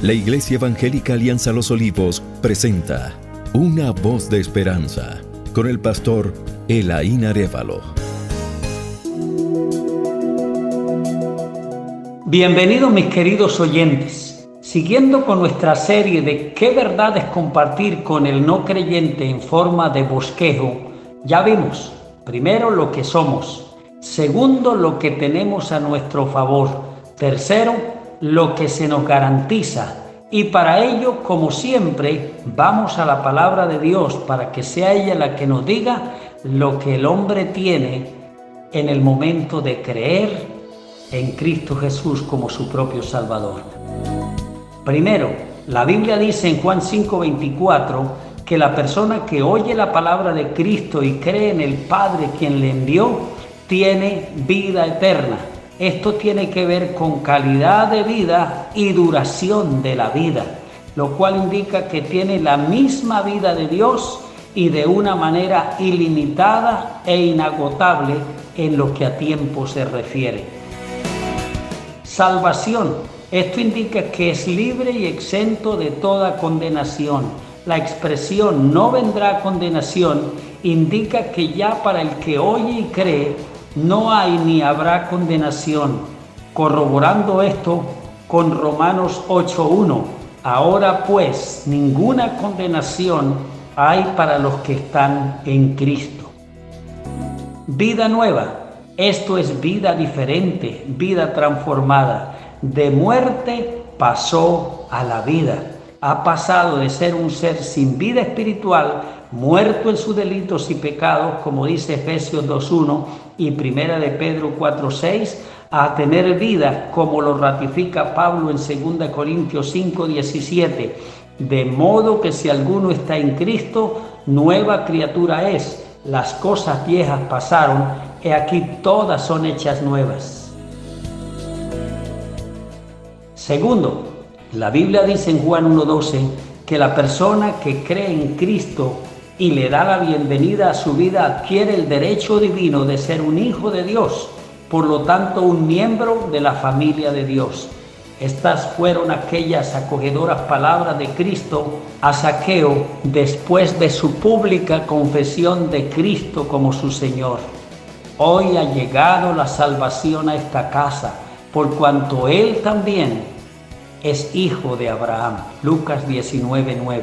La Iglesia Evangélica Alianza Los Olivos presenta Una voz de esperanza con el pastor Elaín Arevalo. Bienvenidos mis queridos oyentes. Siguiendo con nuestra serie de qué verdades compartir con el no creyente en forma de bosquejo, ya vimos, primero, lo que somos, segundo, lo que tenemos a nuestro favor, tercero, lo que se nos garantiza. Y para ello, como siempre, vamos a la palabra de Dios para que sea ella la que nos diga lo que el hombre tiene en el momento de creer en Cristo Jesús como su propio Salvador. Primero, la Biblia dice en Juan 5:24 que la persona que oye la palabra de Cristo y cree en el Padre quien le envió, tiene vida eterna. Esto tiene que ver con calidad de vida y duración de la vida, lo cual indica que tiene la misma vida de Dios y de una manera ilimitada e inagotable en lo que a tiempo se refiere. Salvación. Esto indica que es libre y exento de toda condenación. La expresión no vendrá condenación indica que ya para el que oye y cree no hay ni habrá condenación. Corroborando esto con Romanos 8.1, ahora pues ninguna condenación hay para los que están en Cristo. Vida nueva, esto es vida diferente, vida transformada. De muerte pasó a la vida. Ha pasado de ser un ser sin vida espiritual muerto en sus delitos y pecados, como dice Efesios 2.1 y Primera de Pedro 4.6, a tener vida, como lo ratifica Pablo en 2 Corintios 5.17, de modo que si alguno está en Cristo, nueva criatura es. Las cosas viejas pasaron, y aquí todas son hechas nuevas. Segundo, la Biblia dice en Juan 1.12 que la persona que cree en Cristo y le da la bienvenida a su vida, adquiere el derecho divino de ser un hijo de Dios, por lo tanto un miembro de la familia de Dios. Estas fueron aquellas acogedoras palabras de Cristo a Saqueo después de su pública confesión de Cristo como su Señor. Hoy ha llegado la salvación a esta casa, por cuanto Él también es hijo de Abraham. Lucas 19:9.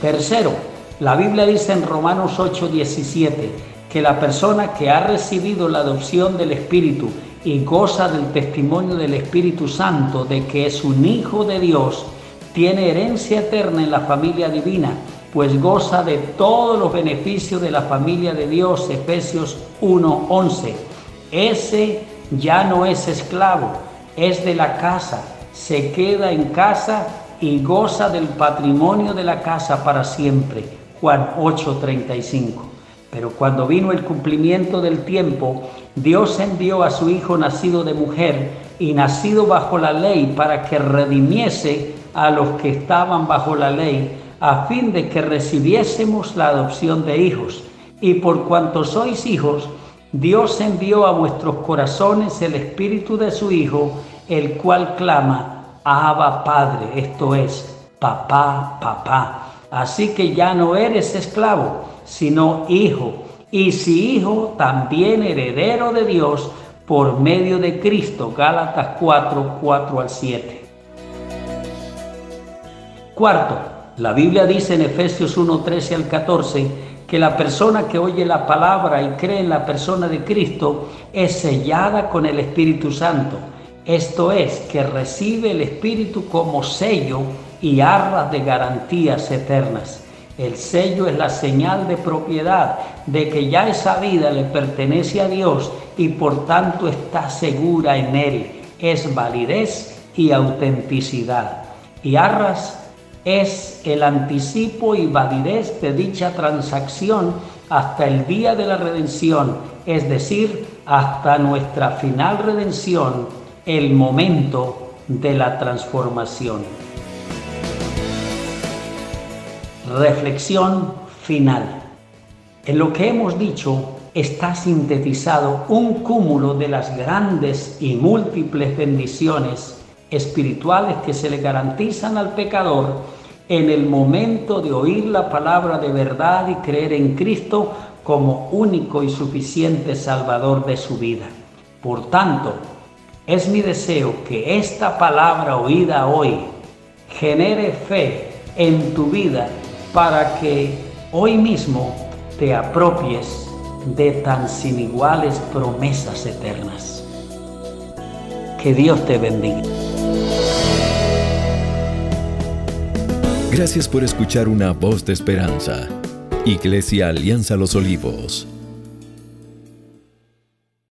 Tercero, la Biblia dice en Romanos 8:17 que la persona que ha recibido la adopción del Espíritu y goza del testimonio del Espíritu Santo de que es un hijo de Dios, tiene herencia eterna en la familia divina, pues goza de todos los beneficios de la familia de Dios, Efesios 1:11. Ese ya no es esclavo, es de la casa, se queda en casa y goza del patrimonio de la casa para siempre. Juan 8:35. Pero cuando vino el cumplimiento del tiempo, Dios envió a su Hijo nacido de mujer y nacido bajo la ley para que redimiese a los que estaban bajo la ley, a fin de que recibiésemos la adopción de hijos. Y por cuanto sois hijos, Dios envió a vuestros corazones el Espíritu de su Hijo, el cual clama, Abba Padre, esto es, papá, papá. Así que ya no eres esclavo, sino hijo. Y si hijo, también heredero de Dios por medio de Cristo. Gálatas 4, 4 al 7. Cuarto, la Biblia dice en Efesios 1, 13 al 14 que la persona que oye la palabra y cree en la persona de Cristo es sellada con el Espíritu Santo esto es, que recibe el Espíritu como sello y arras de garantías eternas. El sello es la señal de propiedad de que ya esa vida le pertenece a Dios y por tanto está segura en Él. Es validez y autenticidad. Y arras es el anticipo y validez de dicha transacción hasta el día de la redención, es decir, hasta nuestra final redención el momento de la transformación. Reflexión final. En lo que hemos dicho está sintetizado un cúmulo de las grandes y múltiples bendiciones espirituales que se le garantizan al pecador en el momento de oír la palabra de verdad y creer en Cristo como único y suficiente Salvador de su vida. Por tanto, es mi deseo que esta palabra oída hoy genere fe en tu vida para que hoy mismo te apropies de tan sin iguales promesas eternas. Que Dios te bendiga. Gracias por escuchar una voz de esperanza. Iglesia Alianza Los Olivos